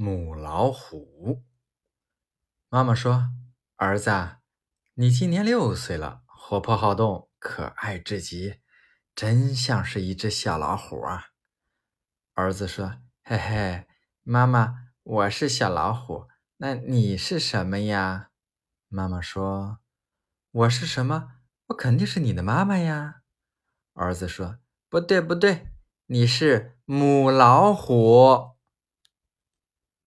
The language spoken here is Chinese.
母老虎。妈妈说儿子你今年六岁了活泼好动可爱至极真像是一只小老虎啊。儿子说嘿嘿妈妈我是小老虎那你是什么呀？妈妈说我是什么？我肯定是你的妈妈呀。儿子说不对不对你是母老虎。